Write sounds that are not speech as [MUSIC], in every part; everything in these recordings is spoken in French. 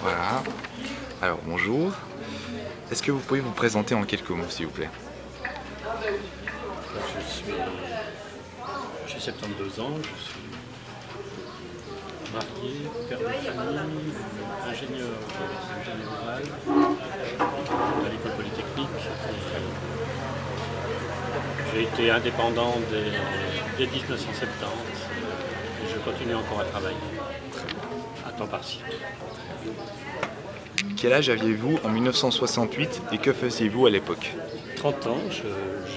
Voilà. Alors bonjour. Est-ce que vous pouvez vous présenter en quelques mots, s'il vous plaît? Je suis. J'ai 72 ans, je suis marié, père de famille, ingénieur général à l'école polytechnique. J'ai été indépendant dès, dès 1970 et je continue encore à travailler temps partiel. Quel âge aviez-vous en 1968 et que faisiez-vous à l'époque 30 ans,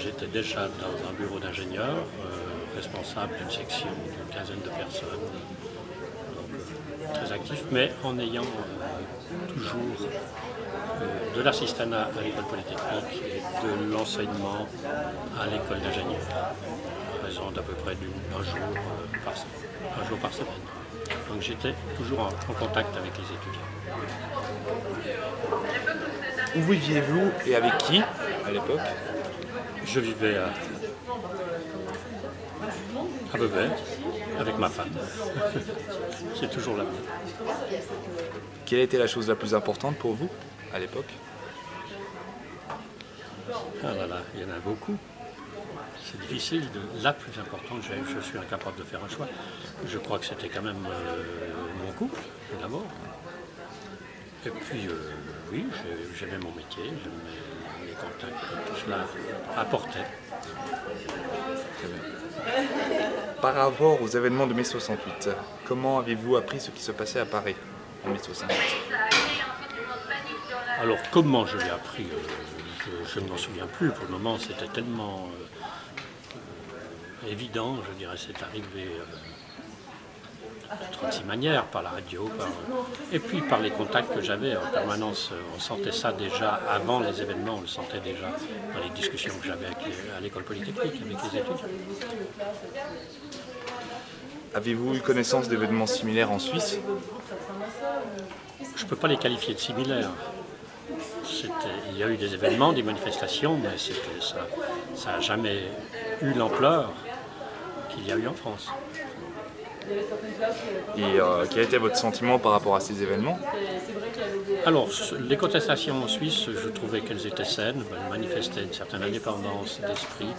j'étais déjà dans un bureau d'ingénieur, euh, responsable d'une section d'une quinzaine de personnes, donc euh, très actif, mais en ayant euh, toujours euh, de l'assistanat à l'école polytechnique et de l'enseignement à l'école d'ingénieur, à raison d'à peu près d'un jour, par, se- un jour par semaine. Donc j'étais toujours en, en contact avec les étudiants. Où viviez-vous et avec qui à l'époque Je vivais à, à Vevey avec ma femme. [LAUGHS] C'est toujours là. Quelle était la chose la plus importante pour vous à l'époque? Ah là là, il y en a beaucoup. C'est difficile. De, la plus importante, je, je suis incapable de faire un choix. Je crois que c'était quand même euh, mon couple, d'abord. Et puis, euh, oui, j'ai- j'aimais mon métier, j'aimais les contacts que tout cela apportait. Par rapport aux événements de mai 68, comment avez-vous appris ce qui se passait à Paris en mai 68 Alors comment je l'ai appris euh, Je, je ne m'en souviens plus. Pour le moment, c'était tellement euh, évident, je dirais, c'est arrivé euh, de 36 manières, par la radio, par, et puis par les contacts que j'avais en permanence. On sentait ça déjà avant les événements, on le sentait déjà dans les discussions que j'avais à l'école polytechnique avec les étudiants. Avez-vous eu connaissance d'événements similaires en Suisse? Je ne peux pas les qualifier de similaires. Il y a eu des événements, des manifestations, mais ça n'a jamais eu l'ampleur qu'il y a eu en France. Et euh, quel était votre sentiment par rapport à ces événements? Alors, les contestations en Suisse, je trouvais qu'elles étaient saines, elles manifestaient une certaine indépendance d'esprit.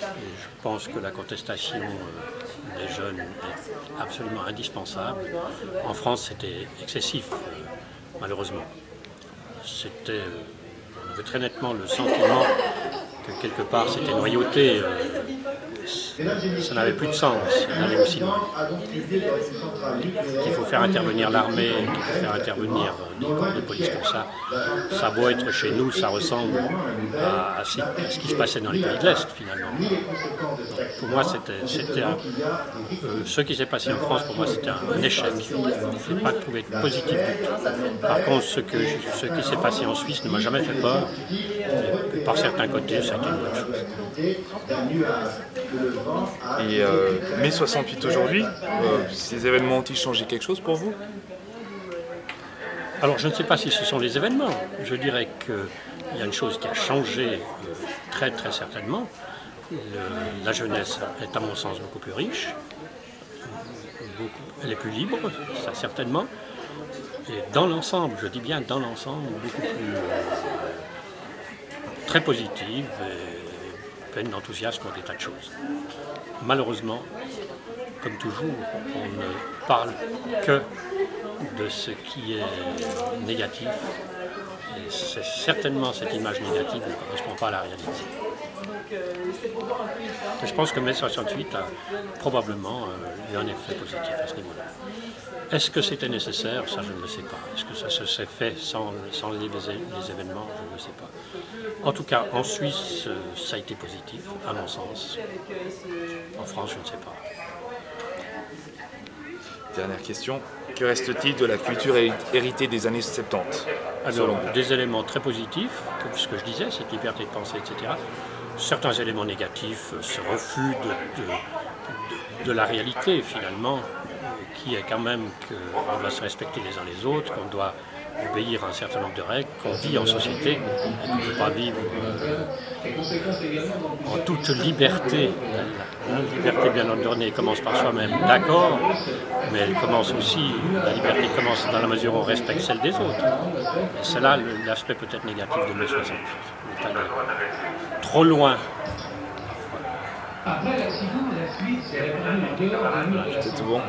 Je pense que la contestation euh, des jeunes est absolument indispensable. En France, c'était excessif, euh, malheureusement. C'était, on avait très nettement le sentiment que quelque part c'était noyauté. euh, ça n'avait plus de sens d'aller aussi loin. Qu'il faut faire intervenir l'armée, qu'il faut faire intervenir des corps de police comme ça. Ça beau être chez nous, ça ressemble à, ce qui se passait dans les pays de l'Est finalement. Pour moi, c'était, euh, ce qui s'est passé en France, pour moi, c'était un échec. Je pas trouvé de positif du tout. Par contre, ce, que, ce qui s'est passé en Suisse ne m'a jamais fait peur. Par certains côtés, ça a été une bonne chose. Et euh, mai 68 aujourd'hui, euh, ces événements ont-ils changé quelque chose pour vous? Alors je ne sais pas si ce sont les événements. Je dirais qu'il y a une chose qui a changé euh, très très certainement. La jeunesse est à mon sens beaucoup plus riche. Elle est plus libre, ça certainement. Et dans l'ensemble, je dis bien dans l'ensemble, beaucoup plus très positive pleine d'enthousiasme pour des tas de choses. Malheureusement, comme toujours, on ne parle que de ce qui est négatif. Et certainement cette image négative ne correspond pas à la réalité. Et je pense que mai 68 a probablement euh, eu un effet positif à ce niveau-là. Est-ce que c'était nécessaire? Ça, je ne le sais pas. Est-ce que ça se s'est fait sans, sans les, les événements? Je ne le sais pas. En tout cas, en Suisse, euh, ça a été positif, à mon sens. En France, je ne sais pas. Dernière question. Que reste-t-il de la culture héri- héritée des années 70 selon Alors, des éléments très positifs, comme ce que je disais, cette liberté de penser, etc. Certains éléments négatifs, euh, ce refus de, la réalité, finalement, euh, qui est quand même qu'on doit se respecter les uns les autres, qu'on doit obéir à un certain nombre de règles, qu'on vit en société, qu'on ne peut pas vivre euh, en toute liberté. La liberté bien ordonnée commence par soi-même, d'accord, mais elle commence aussi, la liberté commence dans la mesure où on respecte celle des autres. C'est là l'aspect peut-être négatif de mai 68. Trop loin. C'est tout bon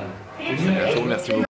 remercie beaucoup.